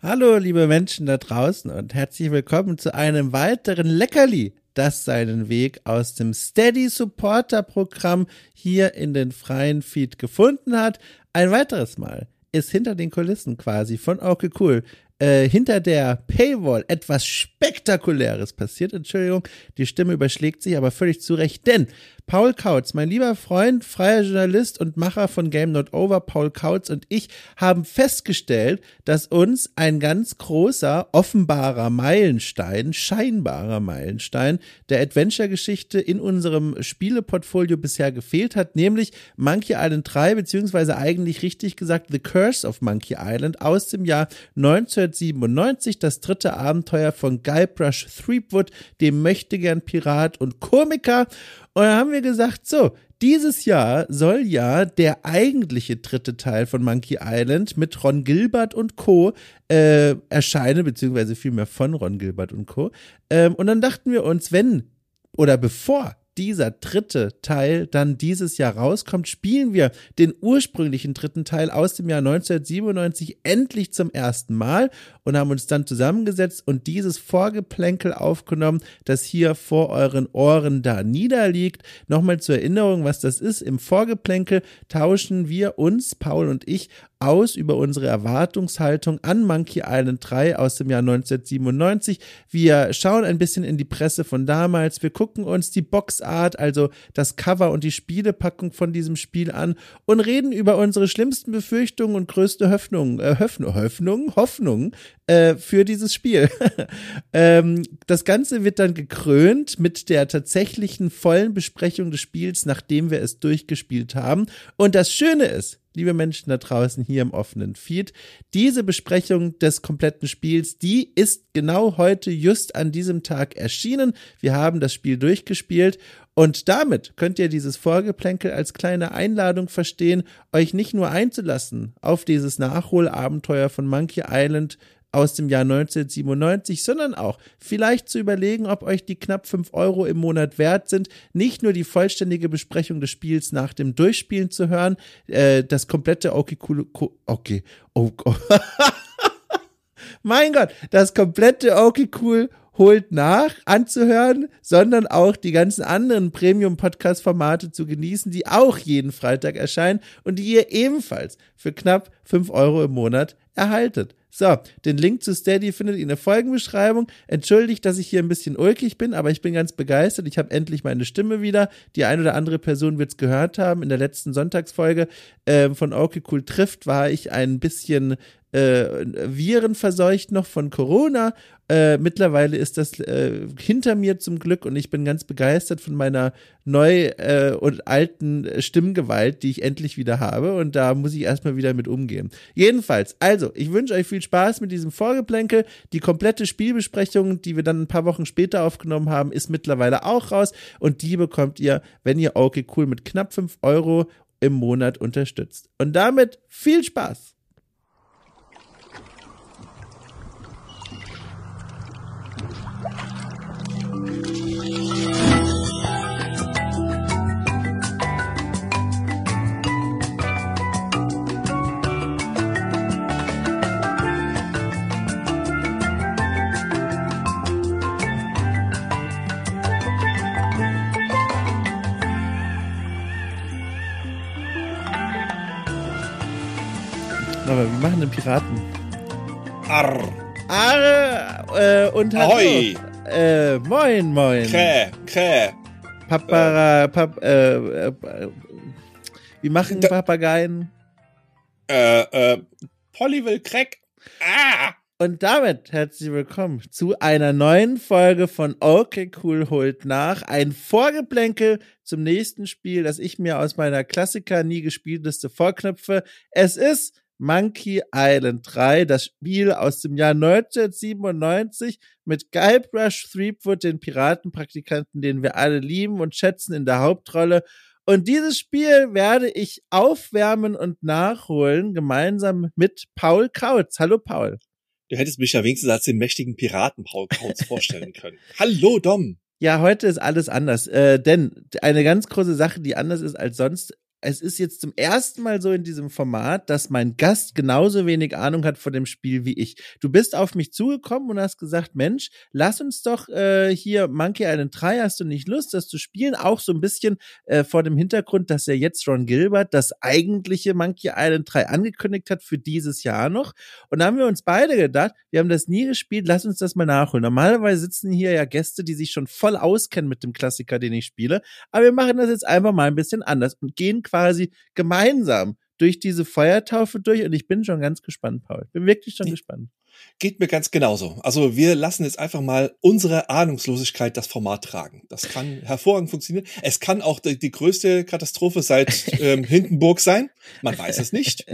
Hallo, liebe Menschen da draußen und herzlich willkommen zu einem weiteren Leckerli, das seinen Weg aus dem Steady Supporter Programm hier in den freien Feed gefunden hat. Ein weiteres Mal ist hinter den Kulissen quasi von Okay Cool äh, hinter der Paywall etwas Spektakuläres passiert. Entschuldigung, die Stimme überschlägt sich, aber völlig zurecht, denn Paul Kautz, mein lieber Freund, freier Journalist und Macher von Game Not Over, Paul Kautz und ich haben festgestellt, dass uns ein ganz großer, offenbarer Meilenstein, scheinbarer Meilenstein der Adventure-Geschichte in unserem Spieleportfolio bisher gefehlt hat, nämlich Monkey Island 3, beziehungsweise eigentlich richtig gesagt The Curse of Monkey Island aus dem Jahr 1997, das dritte Abenteuer von Guybrush Threepwood, dem Möchtegern Pirat und Komiker. Und dann haben wir gesagt, so, dieses Jahr soll ja der eigentliche dritte Teil von Monkey Island mit Ron Gilbert und Co. Äh, erscheinen, beziehungsweise vielmehr von Ron Gilbert und Co. Ähm, und dann dachten wir uns, wenn oder bevor dieser dritte Teil dann dieses Jahr rauskommt, spielen wir den ursprünglichen dritten Teil aus dem Jahr 1997 endlich zum ersten Mal und haben uns dann zusammengesetzt und dieses Vorgeplänkel aufgenommen, das hier vor euren Ohren da niederliegt. Nochmal zur Erinnerung, was das ist. Im Vorgeplänkel tauschen wir uns, Paul und ich, aus über unsere Erwartungshaltung an Monkey Island 3 aus dem Jahr 1997. Wir schauen ein bisschen in die Presse von damals. Wir gucken uns die Boxart, also das Cover und die Spielepackung von diesem Spiel an und reden über unsere schlimmsten Befürchtungen und größte Hoffnungen, äh, Hoffnung, Hoffnung, Hoffnung äh, für dieses Spiel. ähm, das Ganze wird dann gekrönt mit der tatsächlichen vollen Besprechung des Spiels, nachdem wir es durchgespielt haben. Und das Schöne ist, liebe Menschen da draußen hier im offenen Feed. Diese Besprechung des kompletten Spiels, die ist genau heute, just an diesem Tag erschienen. Wir haben das Spiel durchgespielt und damit könnt ihr dieses Vorgeplänkel als kleine Einladung verstehen, euch nicht nur einzulassen auf dieses Nachholabenteuer von Monkey Island aus dem Jahr 1997, sondern auch vielleicht zu überlegen, ob euch die knapp 5 Euro im Monat wert sind, nicht nur die vollständige Besprechung des Spiels nach dem Durchspielen zu hören, äh, das komplette okay, cool, okay, oh, oh. mein Gott, das komplette okay, cool holt nach anzuhören, sondern auch die ganzen anderen Premium-Podcast-Formate zu genießen, die auch jeden Freitag erscheinen und die ihr ebenfalls für knapp 5 Euro im Monat erhaltet. So, den Link zu Steady findet ihr in der Folgenbeschreibung. Entschuldigt, dass ich hier ein bisschen ulkig bin, aber ich bin ganz begeistert. Ich habe endlich meine Stimme wieder. Die eine oder andere Person wird es gehört haben. In der letzten Sonntagsfolge äh, von Okay Cool trifft war ich ein bisschen äh, Viren verseucht noch von Corona. Äh, mittlerweile ist das äh, hinter mir zum Glück und ich bin ganz begeistert von meiner neu äh, und alten Stimmgewalt, die ich endlich wieder habe. Und da muss ich erstmal wieder mit umgehen. Jedenfalls, also, ich wünsche euch viel Spaß mit diesem Vorgeplänkel. Die komplette Spielbesprechung, die wir dann ein paar Wochen später aufgenommen haben, ist mittlerweile auch raus. Und die bekommt ihr, wenn ihr okay cool mit knapp 5 Euro im Monat unterstützt. Und damit viel Spaß! Aber wir machen den Piraten. Arr. Arr äh, und hallo. Ahoi. Äh, moin, moin. Krä, krä. Papara, pap, äh, äh, wie machen Da- Papageien? Äh, äh, Polly will Crack. Ah! Und damit herzlich willkommen zu einer neuen Folge von Okay Cool holt nach. Ein Vorgeplänkel zum nächsten Spiel, das ich mir aus meiner Klassiker nie gespielt Liste vorknüpfe. Es ist Monkey Island 3, das Spiel aus dem Jahr 1997 mit Guybrush Threepwood, den Piratenpraktikanten, den wir alle lieben und schätzen in der Hauptrolle. Und dieses Spiel werde ich aufwärmen und nachholen, gemeinsam mit Paul Kautz. Hallo Paul. Du hättest mich ja wenigstens als den mächtigen Piraten Paul Kautz vorstellen können. Hallo, Dom. Ja, heute ist alles anders. Äh, denn eine ganz große Sache, die anders ist als sonst, es ist jetzt zum ersten Mal so in diesem Format, dass mein Gast genauso wenig Ahnung hat von dem Spiel wie ich. Du bist auf mich zugekommen und hast gesagt, Mensch, lass uns doch äh, hier Monkey Island 3, hast du nicht Lust, das zu spielen? Auch so ein bisschen äh, vor dem Hintergrund, dass ja jetzt Ron Gilbert das eigentliche Monkey Island 3 angekündigt hat für dieses Jahr noch. Und da haben wir uns beide gedacht, wir haben das nie gespielt, lass uns das mal nachholen. Normalerweise sitzen hier ja Gäste, die sich schon voll auskennen mit dem Klassiker, den ich spiele. Aber wir machen das jetzt einfach mal ein bisschen anders und gehen quasi gemeinsam durch diese Feuertaufe durch und ich bin schon ganz gespannt, Paul. Bin wirklich schon gespannt. Geht mir ganz genauso. Also wir lassen jetzt einfach mal unsere Ahnungslosigkeit das Format tragen. Das kann hervorragend funktionieren. Es kann auch die, die größte Katastrophe seit ähm, Hindenburg sein. Man weiß es nicht.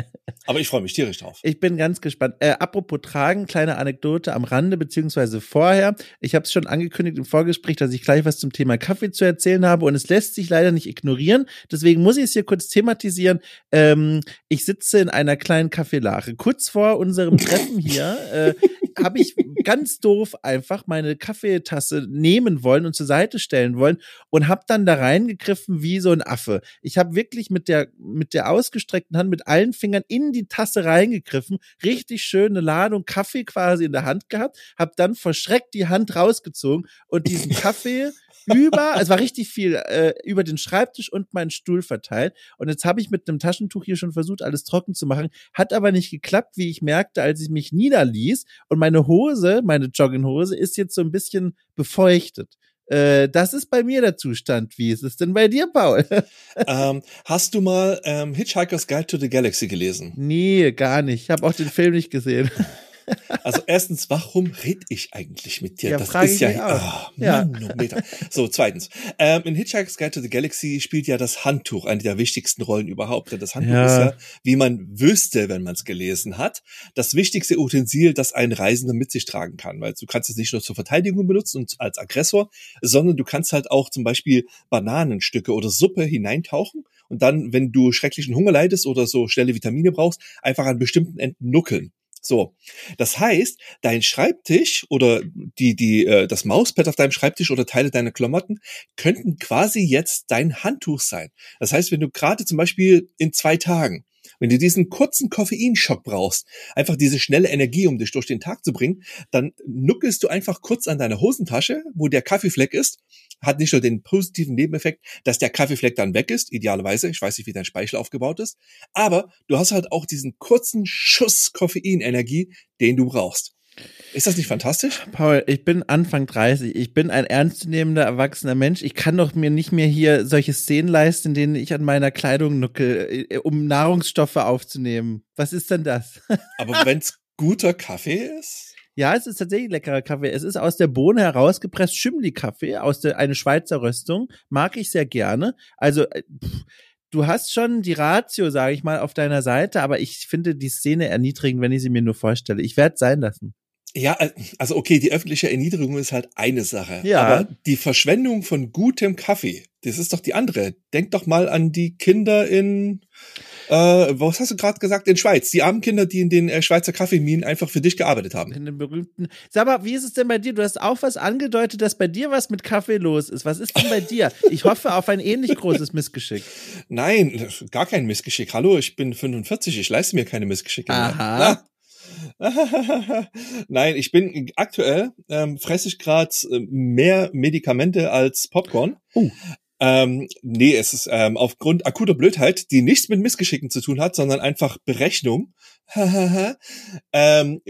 Aber ich freue mich tierisch drauf. Ich bin ganz gespannt. Äh, apropos tragen, kleine Anekdote am Rande beziehungsweise vorher. Ich habe es schon angekündigt im Vorgespräch, dass ich gleich was zum Thema Kaffee zu erzählen habe und es lässt sich leider nicht ignorieren. Deswegen muss ich es hier kurz thematisieren. Ähm, ich sitze in einer kleinen Kaffeelache. Kurz vor unserem Treffen hier äh, habe ich ganz doof einfach meine Kaffeetasse nehmen wollen und zur Seite stellen wollen und habe dann da reingegriffen wie so ein Affe. Ich habe wirklich mit der mit der ausgestreckten Hand mit allen Fingern in die Tasse reingegriffen, richtig schöne Ladung Kaffee quasi in der Hand gehabt, habe dann verschreckt die Hand rausgezogen und diesen Kaffee über, es war richtig viel, äh, über den Schreibtisch und meinen Stuhl verteilt. Und jetzt habe ich mit einem Taschentuch hier schon versucht, alles trocken zu machen, hat aber nicht geklappt, wie ich merkte, als ich mich niederließ. Und meine Hose, meine Jogginghose, ist jetzt so ein bisschen befeuchtet. Äh, das ist bei mir der Zustand. Wie ist es denn bei dir, Paul? ähm, hast du mal ähm, Hitchhiker's Guide to the Galaxy gelesen? Nee, gar nicht. Ich habe auch den Film nicht gesehen. Also erstens, warum red ich eigentlich mit dir? Ja, das ist ja, auch. oh, Ja. Manometer. So, zweitens. Ähm, in Hitchhiker's Guide to the Galaxy spielt ja das Handtuch eine der wichtigsten Rollen überhaupt. Denn das Handtuch Ja. ist ja, wie man wüsste, wenn man es gelesen hat, das wichtigste Utensil, das ein Reisender mit sich tragen kann. Weil du kannst es nicht nur zur Verteidigung benutzen und als Aggressor, sondern du kannst halt auch zum Beispiel Bananenstücke oder Suppe hineintauchen und dann, wenn du schrecklichen Hunger leidest oder so schnelle Vitamine brauchst, einfach an bestimmten Enden nuckeln. So, das heißt, dein Schreibtisch oder die die äh, das Mauspad auf deinem Schreibtisch oder Teile deiner Klamotten könnten quasi jetzt dein Handtuch sein. Das heißt, wenn du gerade zum Beispiel in zwei Tagen, wenn du diesen kurzen Koffeinschock brauchst, einfach diese schnelle Energie, um dich durch den Tag zu bringen, dann nuckelst du einfach kurz an deine Hosentasche, wo der Kaffeefleck ist. Hat nicht nur den positiven Nebeneffekt, dass der Kaffeefleck dann weg ist, idealerweise. Ich weiß nicht, wie dein Speichel aufgebaut ist. Aber du hast halt auch diesen kurzen Schuss Koffeinenergie, den du brauchst. Ist das nicht fantastisch? Paul, ich bin Anfang 30. Ich bin ein ernstzunehmender, erwachsener Mensch. Ich kann doch mir nicht mehr hier solche Szenen leisten, in denen ich an meiner Kleidung nuckel, äh, um Nahrungsstoffe aufzunehmen. Was ist denn das? Aber wenn's guter Kaffee ist? Ja, es ist tatsächlich leckerer Kaffee. Es ist aus der Bohne herausgepresst, Chimli-Kaffee, aus der, eine Schweizer Röstung. Mag ich sehr gerne. Also, äh, pff, du hast schon die Ratio, sage ich mal, auf deiner Seite, aber ich finde die Szene erniedrigend, wenn ich sie mir nur vorstelle. Ich werde sein lassen. Ja, äh, also okay, die öffentliche Erniedrigung ist halt eine Sache. Ja. Aber die Verschwendung von gutem Kaffee, das ist doch die andere. Denk doch mal an die Kinder in, äh, was hast du gerade gesagt, in Schweiz. Die armen Kinder, die in den äh, Schweizer Kaffeeminen einfach für dich gearbeitet haben. In den berühmten. Sag mal, wie ist es denn bei dir? Du hast auch was angedeutet, dass bei dir was mit Kaffee los ist. Was ist denn bei dir? Ich hoffe auf ein ähnlich großes Missgeschick. Nein, gar kein Missgeschick. Hallo, ich bin 45, ich leiste mir keine Missgeschicke mehr. Aha. Nein, ich bin aktuell ähm, fresse ich gerade mehr Medikamente als Popcorn. Oh. Ähm, nee, es ist ähm, aufgrund akuter Blödheit, die nichts mit Missgeschicken zu tun hat, sondern einfach Berechnung. ähm,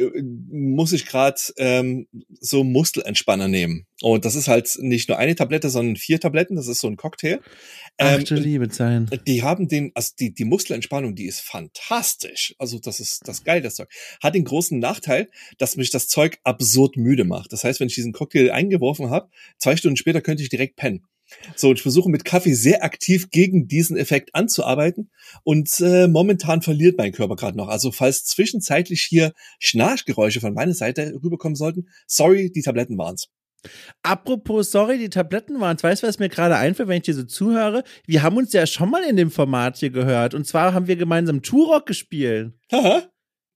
muss ich gerade ähm, so Muskelentspanner nehmen. Und das ist halt nicht nur eine Tablette, sondern vier Tabletten. Das ist so ein Cocktail. Ach Ähm, du liebe Sein. die haben den, also die, die Muskelentspannung, die ist fantastisch. Also das ist das geil, das Zeug. Hat den großen Nachteil, dass mich das Zeug absurd müde macht. Das heißt, wenn ich diesen Cocktail eingeworfen habe, zwei Stunden später könnte ich direkt pennen. So, ich versuche mit Kaffee sehr aktiv gegen diesen Effekt anzuarbeiten und äh, momentan verliert mein Körper gerade noch. Also falls zwischenzeitlich hier Schnarchgeräusche von meiner Seite rüberkommen sollten, sorry, die Tabletten waren's. Apropos, sorry, die Tabletten waren. Weißt du, was mir gerade einfällt, wenn ich dir so zuhöre? Wir haben uns ja schon mal in dem Format hier gehört. Und zwar haben wir gemeinsam Turok gespielt. Haha.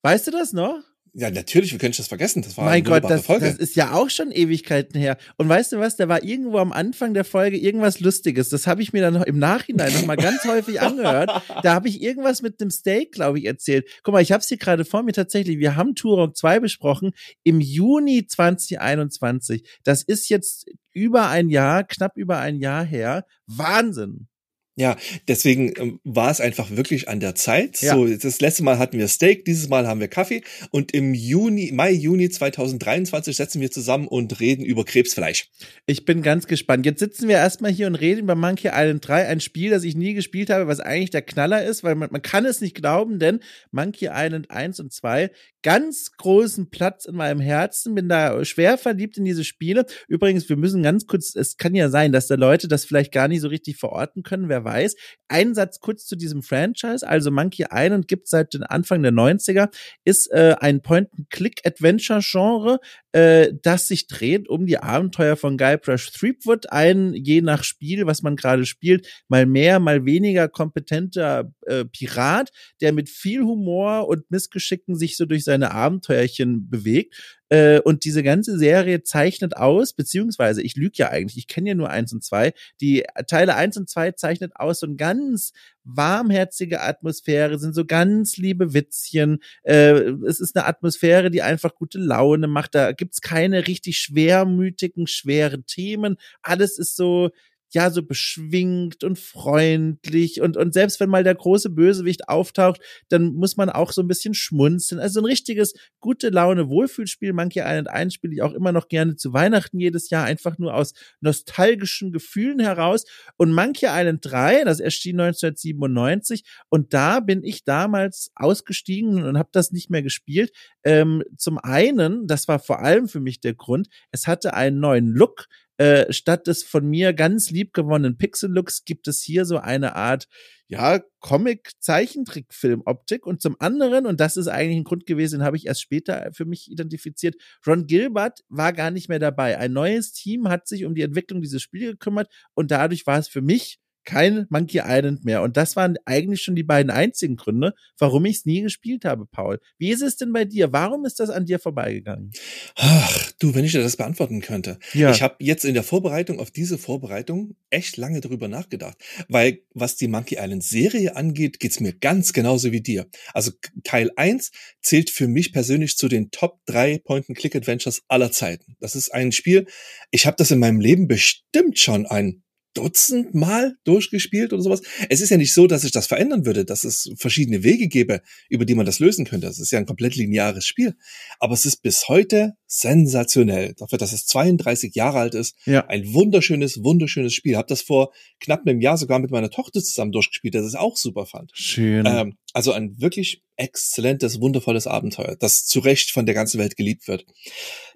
Weißt du das noch? Ja, natürlich, wie könnte ich das vergessen? Das war mein eine Gott, das, Folge. das ist ja auch schon Ewigkeiten her. Und weißt du was, da war irgendwo am Anfang der Folge irgendwas Lustiges. Das habe ich mir dann im Nachhinein noch mal ganz häufig angehört. Da habe ich irgendwas mit dem Steak, glaube ich, erzählt. Guck mal, ich habe es hier gerade vor mir tatsächlich. Wir haben Turok 2 besprochen im Juni 2021. Das ist jetzt über ein Jahr, knapp über ein Jahr her. Wahnsinn. Ja, deswegen ähm, war es einfach wirklich an der Zeit. Ja. So, das letzte Mal hatten wir Steak, dieses Mal haben wir Kaffee und im Juni, Mai, Juni 2023 setzen wir zusammen und reden über Krebsfleisch. Ich bin ganz gespannt. Jetzt sitzen wir erstmal hier und reden über Monkey Island 3, ein Spiel, das ich nie gespielt habe, was eigentlich der Knaller ist, weil man, man kann es nicht glauben, denn Monkey Island 1 und 2 ganz großen Platz in meinem Herzen, bin da schwer verliebt in diese Spiele. Übrigens, wir müssen ganz kurz, es kann ja sein, dass da Leute das vielleicht gar nicht so richtig verorten können, wer weiß. Ein Satz kurz zu diesem Franchise, also Monkey Island gibt seit den Anfang der 90er, ist äh, ein Point-and-Click-Adventure-Genre, äh, das sich dreht um die Abenteuer von Guybrush Threepwood, ein je nach Spiel, was man gerade spielt, mal mehr, mal weniger kompetenter äh, Pirat, der mit viel Humor und Missgeschicken sich so durch seine Abenteuerchen bewegt. Äh, und diese ganze Serie zeichnet aus, beziehungsweise ich lüge ja eigentlich, ich kenne ja nur eins und zwei. Die Teile eins und zwei zeichnet aus so ein ganz warmherzige Atmosphäre, sind so ganz liebe Witzchen. Äh, es ist eine Atmosphäre, die einfach gute Laune macht. Da gibt's keine richtig schwermütigen, schweren Themen. Alles ist so, ja so beschwingt und freundlich und und selbst wenn mal der große Bösewicht auftaucht, dann muss man auch so ein bisschen schmunzeln. Also ein richtiges gute Laune Wohlfühlspiel. Monkey Island 1 spiele ich auch immer noch gerne zu Weihnachten jedes Jahr einfach nur aus nostalgischen Gefühlen heraus und Monkey Island 3, das erschien 1997 und da bin ich damals ausgestiegen und habe das nicht mehr gespielt. Ähm, zum einen, das war vor allem für mich der Grund, es hatte einen neuen Look, äh, statt des von mir ganz lieb gewonnenen Pixel-Looks gibt es hier so eine Art, ja, Comic-Zeichentrickfilm-Optik. Und zum anderen, und das ist eigentlich ein Grund gewesen, habe ich erst später für mich identifiziert, Ron Gilbert war gar nicht mehr dabei. Ein neues Team hat sich um die Entwicklung dieses Spiels gekümmert und dadurch war es für mich kein Monkey Island mehr. Und das waren eigentlich schon die beiden einzigen Gründe, warum ich es nie gespielt habe, Paul. Wie ist es denn bei dir? Warum ist das an dir vorbeigegangen? Ach, du, wenn ich dir das beantworten könnte. Ja. Ich habe jetzt in der Vorbereitung auf diese Vorbereitung echt lange darüber nachgedacht. Weil was die Monkey Island Serie angeht, geht's mir ganz genauso wie dir. Also Teil 1 zählt für mich persönlich zu den Top 3 Point-and-Click-Adventures aller Zeiten. Das ist ein Spiel, ich habe das in meinem Leben bestimmt schon ein Dutzend Mal durchgespielt oder sowas. Es ist ja nicht so, dass ich das verändern würde, dass es verschiedene Wege gäbe, über die man das lösen könnte. Das ist ja ein komplett lineares Spiel. Aber es ist bis heute sensationell. Dafür, dass es 32 Jahre alt ist. Ja. Ein wunderschönes, wunderschönes Spiel. Hab das vor knapp einem Jahr sogar mit meiner Tochter zusammen durchgespielt, das ist auch super fand. Schön. Ähm, also ein wirklich exzellentes, wundervolles Abenteuer, das zu Recht von der ganzen Welt geliebt wird.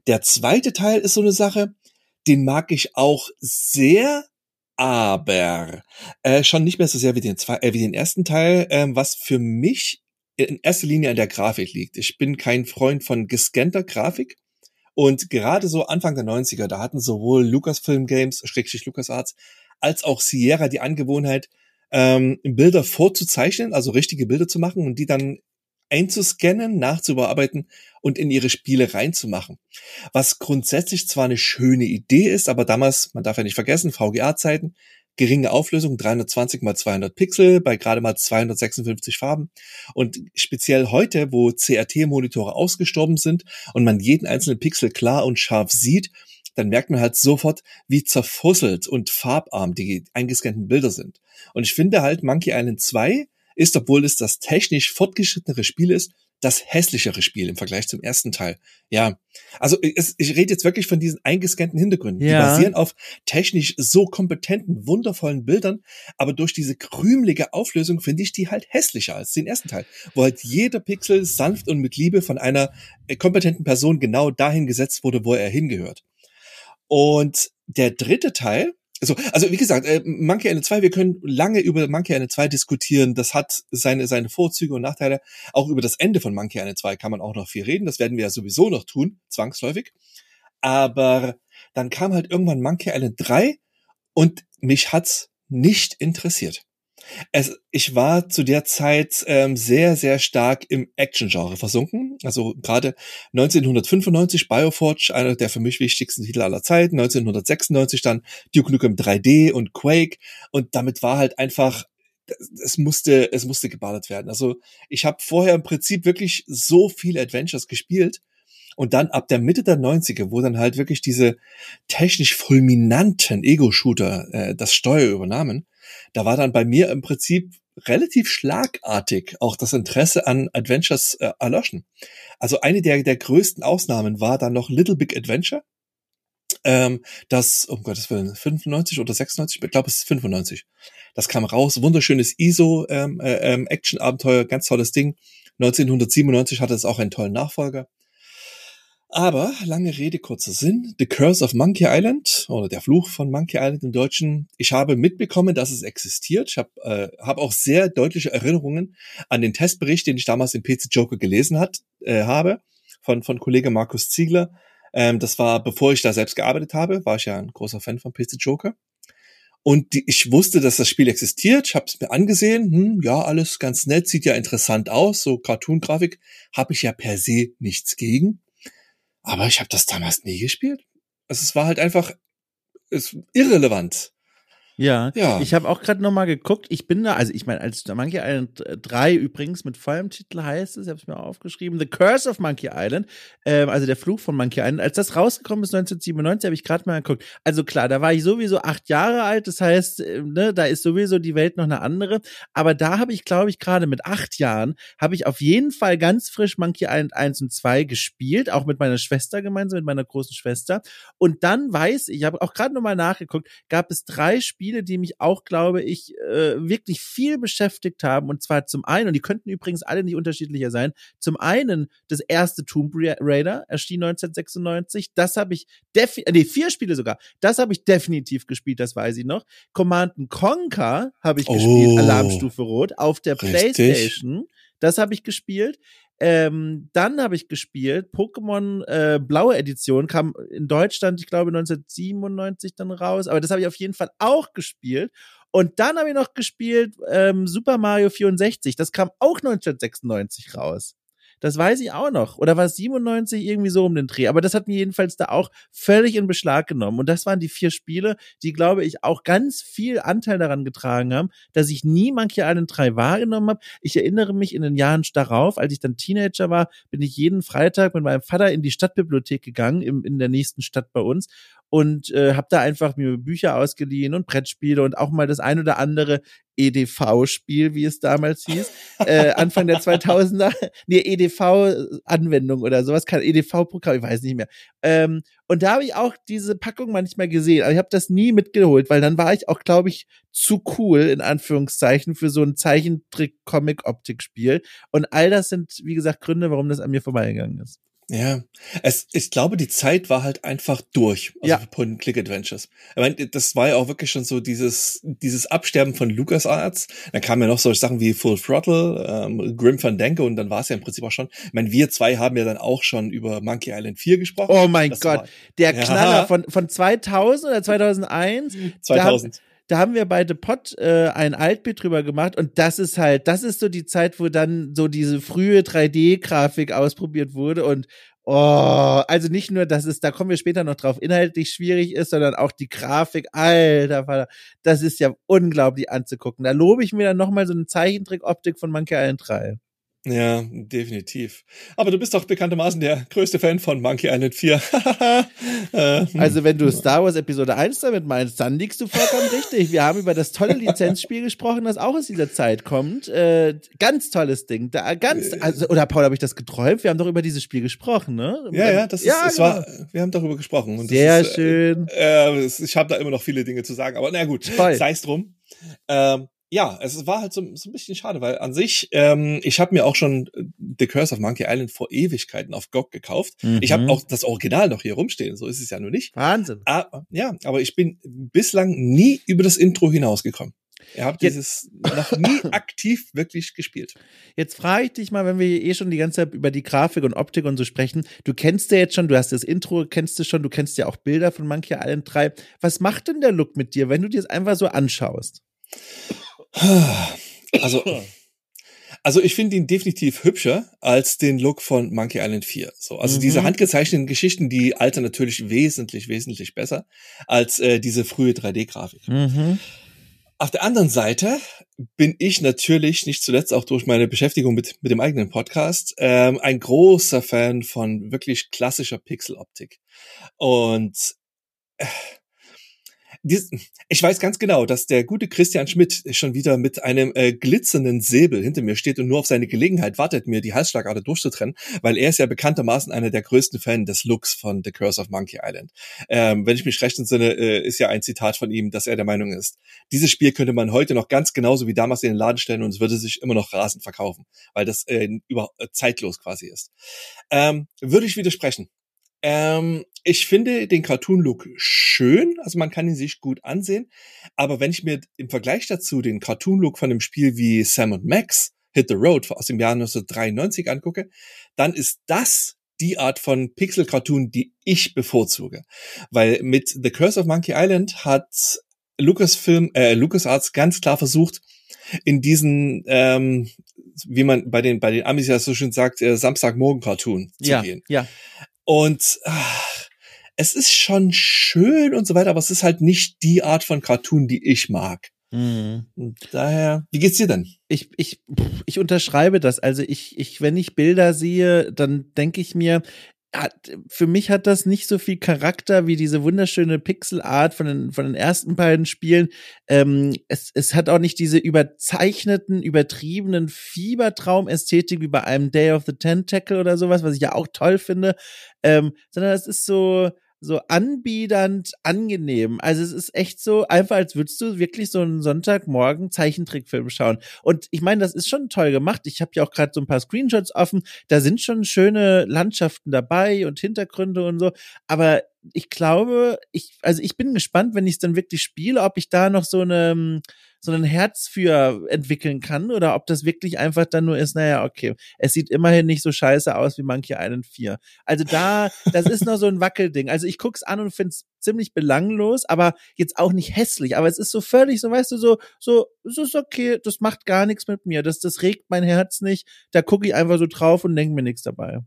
Der zweite Teil ist so eine Sache, den mag ich auch sehr, aber äh, schon nicht mehr so sehr wie den, zwei, äh, wie den ersten Teil, äh, was für mich in erster Linie an der Grafik liegt. Ich bin kein Freund von gescannter Grafik. Und gerade so Anfang der 90er, da hatten sowohl Lucasfilm Games, Schrägstrich LucasArts, als auch Sierra die Angewohnheit, ähm, Bilder vorzuzeichnen, also richtige Bilder zu machen und die dann einzuscannen, nachzubearbeiten und in ihre Spiele reinzumachen. Was grundsätzlich zwar eine schöne Idee ist, aber damals, man darf ja nicht vergessen, VGA-Zeiten, geringe Auflösung, 320 mal 200 Pixel bei gerade mal 256 Farben. Und speziell heute, wo CRT-Monitore ausgestorben sind und man jeden einzelnen Pixel klar und scharf sieht, dann merkt man halt sofort, wie zerfusselt und farbarm die eingescannten Bilder sind. Und ich finde halt Monkey Island 2 ist, obwohl es das technisch fortgeschrittenere Spiel ist, das hässlichere Spiel im Vergleich zum ersten Teil. Ja, also es, ich rede jetzt wirklich von diesen eingescannten Hintergründen. Ja. Die basieren auf technisch so kompetenten, wundervollen Bildern, aber durch diese krümelige Auflösung finde ich die halt hässlicher als den ersten Teil, wo halt jeder Pixel sanft und mit Liebe von einer äh, kompetenten Person genau dahin gesetzt wurde, wo er hingehört. Und der dritte Teil, so, also wie gesagt, äh, Monkey Island 2, wir können lange über Monkey Island 2 diskutieren. Das hat seine, seine Vorzüge und Nachteile. Auch über das Ende von Monkey Island 2 kann man auch noch viel reden. Das werden wir ja sowieso noch tun, zwangsläufig. Aber dann kam halt irgendwann Monkey Island 3 und mich hat's nicht interessiert. Es, ich war zu der Zeit ähm, sehr, sehr stark im Action-Genre versunken. Also gerade 1995 Bioforge, einer der für mich wichtigsten Titel aller Zeiten. 1996 dann Duke Nukem 3D und Quake. Und damit war halt einfach es musste, es musste geballert werden. Also ich habe vorher im Prinzip wirklich so viele Adventures gespielt und dann ab der Mitte der 90er, wo dann halt wirklich diese technisch fulminanten Ego-Shooter äh, das Steuer übernahmen, da war dann bei mir im Prinzip relativ schlagartig auch das Interesse an Adventures äh, erloschen. Also eine der, der größten Ausnahmen war dann noch Little Big Adventure. Ähm, das, um Gottes Willen, 95 oder 96, ich glaube es ist 95. Das kam raus, wunderschönes ISO ähm, äh, ähm, ganz tolles Ding. 1997 hatte es auch einen tollen Nachfolger. Aber lange Rede, kurzer Sinn. The Curse of Monkey Island oder der Fluch von Monkey Island im Deutschen. Ich habe mitbekommen, dass es existiert. Ich habe äh, hab auch sehr deutliche Erinnerungen an den Testbericht, den ich damals im PC Joker gelesen hat, äh, habe, von, von Kollege Markus Ziegler. Ähm, das war, bevor ich da selbst gearbeitet habe, war ich ja ein großer Fan von PC Joker. Und die, ich wusste, dass das Spiel existiert. Ich habe es mir angesehen. Hm, ja, alles ganz nett, sieht ja interessant aus. So Cartoon-Grafik habe ich ja per se nichts gegen. Aber ich habe das damals nie gespielt. Also es war halt einfach ist irrelevant. Ja, ja. ich habe auch gerade noch mal geguckt. Ich bin da, also ich meine, als Monkey Island 3 übrigens mit vollem Titel heißt es, ich habe es mir aufgeschrieben, The Curse of Monkey Island, ähm, also der Fluch von Monkey Island. Als das rausgekommen ist 1997, habe ich gerade mal geguckt. Also klar, da war ich sowieso acht Jahre alt, das heißt, äh, ne, da ist sowieso die Welt noch eine andere. Aber da habe ich, glaube ich, gerade mit acht Jahren, habe ich auf jeden Fall ganz frisch Monkey Island 1 und 2 gespielt, auch mit meiner Schwester gemeinsam, mit meiner großen Schwester. Und dann weiß ich, ich habe auch gerade noch mal nachgeguckt, gab es drei Spiele, Spiele, die mich auch, glaube ich, äh, wirklich viel beschäftigt haben. Und zwar zum einen, und die könnten übrigens alle nicht unterschiedlicher sein, zum einen das erste Tomb Raider erschien 1996. Das habe ich definitiv, nee, vier Spiele sogar. Das habe ich definitiv gespielt, das weiß ich noch. Command Conquer habe ich oh, gespielt, Alarmstufe Rot, auf der richtig. Playstation. Das habe ich gespielt. Ähm, dann habe ich gespielt, Pokémon äh, Blaue Edition kam in Deutschland, ich glaube 1997 dann raus, aber das habe ich auf jeden Fall auch gespielt. Und dann habe ich noch gespielt ähm, Super Mario 64, das kam auch 1996 raus. Das weiß ich auch noch. Oder war es 97 irgendwie so um den Dreh? Aber das hat mir jedenfalls da auch völlig in Beschlag genommen. Und das waren die vier Spiele, die, glaube ich, auch ganz viel Anteil daran getragen haben, dass ich nie Monkey Island 3 wahrgenommen habe. Ich erinnere mich in den Jahren darauf, als ich dann Teenager war, bin ich jeden Freitag mit meinem Vater in die Stadtbibliothek gegangen, im, in der nächsten Stadt bei uns und äh, habe da einfach mir Bücher ausgeliehen und Brettspiele und auch mal das ein oder andere EDV-Spiel, wie es damals hieß, äh, Anfang der 2000er, nee, EDV-Anwendung oder sowas, kein EDV-Programm, ich weiß nicht mehr. Ähm, und da habe ich auch diese Packung manchmal gesehen, aber ich habe das nie mitgeholt, weil dann war ich auch, glaube ich, zu cool, in Anführungszeichen, für so ein Zeichentrick-Comic-Optik-Spiel. Und all das sind, wie gesagt, Gründe, warum das an mir vorbeigegangen ist. Ja, es, ich glaube, die Zeit war halt einfach durch. Also ja. Point-Click-Adventures. Ich meine, das war ja auch wirklich schon so dieses, dieses Absterben von LucasArts. Dann kamen ja noch solche Sachen wie Full Throttle, ähm, Grim Fandango und dann war es ja im Prinzip auch schon. Ich meine, wir zwei haben ja dann auch schon über Monkey Island 4 gesprochen. Oh mein das Gott, war, der Knaller ja. von, von 2000 oder 2001. 2000 da haben wir beide Pot äh, ein Altbild drüber gemacht und das ist halt, das ist so die Zeit, wo dann so diese frühe 3D-Grafik ausprobiert wurde und oh, also nicht nur, dass es, da kommen wir später noch drauf, inhaltlich schwierig ist, sondern auch die Grafik, alter das ist ja unglaublich anzugucken. Da lobe ich mir dann nochmal so eine Zeichentrick-Optik von Monkey Island 3. Ja, definitiv. Aber du bist doch bekanntermaßen der größte Fan von Monkey Island 4. Äh, also wenn du Star Wars Episode 1 damit meinst, dann liegst du vollkommen richtig. Wir haben über das tolle Lizenzspiel gesprochen, das auch aus dieser Zeit kommt. Äh, ganz tolles Ding. Da, ganz, also, oder Paul, habe ich das geträumt? Wir haben doch über dieses Spiel gesprochen, ne? Ja, ja, das ist, ja, es genau. war, wir haben darüber gesprochen. Und Sehr ist, äh, schön. Äh, ich habe da immer noch viele Dinge zu sagen, aber na gut, sei es drum. Ähm, ja, es war halt so, so ein bisschen schade, weil an sich, ähm, ich habe mir auch schon äh, The Curse of Monkey Island vor Ewigkeiten auf GOG gekauft. Mhm. Ich habe auch das Original noch hier rumstehen, so ist es ja nur nicht. Wahnsinn. Ah, ja, aber ich bin bislang nie über das Intro hinausgekommen. Ihr habt dieses noch nie aktiv wirklich gespielt. Jetzt frage ich dich mal, wenn wir eh schon die ganze Zeit über die Grafik und Optik und so sprechen. Du kennst ja jetzt schon, du hast das Intro, kennst du schon, du kennst ja auch Bilder von Monkey Island 3. Was macht denn der Look mit dir, wenn du dir das einfach so anschaust? Also, also ich finde ihn definitiv hübscher als den Look von Monkey Island 4. So, also mhm. diese handgezeichneten Geschichten, die altern natürlich wesentlich, wesentlich besser als äh, diese frühe 3D-Grafik. Mhm. Auf der anderen Seite bin ich natürlich, nicht zuletzt auch durch meine Beschäftigung mit, mit dem eigenen Podcast, ähm, ein großer Fan von wirklich klassischer Pixeloptik. Und äh, dies, ich weiß ganz genau, dass der gute Christian Schmidt schon wieder mit einem äh, glitzernden Säbel hinter mir steht und nur auf seine Gelegenheit wartet, mir die Halsschlagader durchzutrennen, weil er ist ja bekanntermaßen einer der größten Fans des Looks von The Curse of Monkey Island. Ähm, wenn ich mich recht entsinne, äh, ist ja ein Zitat von ihm, dass er der Meinung ist, dieses Spiel könnte man heute noch ganz genauso wie damals in den Laden stellen und es würde sich immer noch rasend verkaufen, weil das äh, über, äh, zeitlos quasi ist. Ähm, würde ich widersprechen. Ähm, ich finde den Cartoon-Look schön, also man kann ihn sich gut ansehen. Aber wenn ich mir im Vergleich dazu den Cartoon-Look von einem Spiel wie Sam und Max Hit the Road aus dem Jahr 1993 angucke, dann ist das die Art von Pixel-Cartoon, die ich bevorzuge. Weil mit The Curse of Monkey Island hat Lucasfilm, äh, LucasArts ganz klar versucht, in diesen, ähm, wie man bei den bei den Amis ja so schön sagt, äh, Samstagmorgen-Cartoon zu ja, gehen. Ja. Und ach, es ist schon schön und so weiter, aber es ist halt nicht die Art von Cartoon, die ich mag. Mhm. daher, wie geht's dir denn? Ich, ich, ich unterschreibe das. Also ich, ich, wenn ich Bilder sehe, dann denke ich mir, hat, für mich hat das nicht so viel Charakter wie diese wunderschöne Pixelart von den, von den ersten beiden Spielen. Ähm, es, es hat auch nicht diese überzeichneten, übertriebenen Fiebertraumästhetik wie bei einem Day of the Tentacle oder sowas, was ich ja auch toll finde, ähm, sondern es ist so, so anbiedernd angenehm. Also es ist echt so einfach, als würdest du wirklich so einen Sonntagmorgen Zeichentrickfilm schauen. Und ich meine, das ist schon toll gemacht. Ich habe ja auch gerade so ein paar Screenshots offen. Da sind schon schöne Landschaften dabei und Hintergründe und so. Aber ich glaube, ich, also ich bin gespannt, wenn ich es dann wirklich spiele, ob ich da noch so eine so ein Herz für entwickeln kann oder ob das wirklich einfach dann nur ist, naja, okay, es sieht immerhin nicht so scheiße aus wie Monkey Island 4. Also da, das ist noch so ein Wackelding. Also ich guck's an und find's ziemlich belanglos, aber jetzt auch nicht hässlich. Aber es ist so völlig, so weißt du, so, so, so ist okay, das macht gar nichts mit mir. Das, das regt mein Herz nicht. Da gucke ich einfach so drauf und denke mir nichts dabei.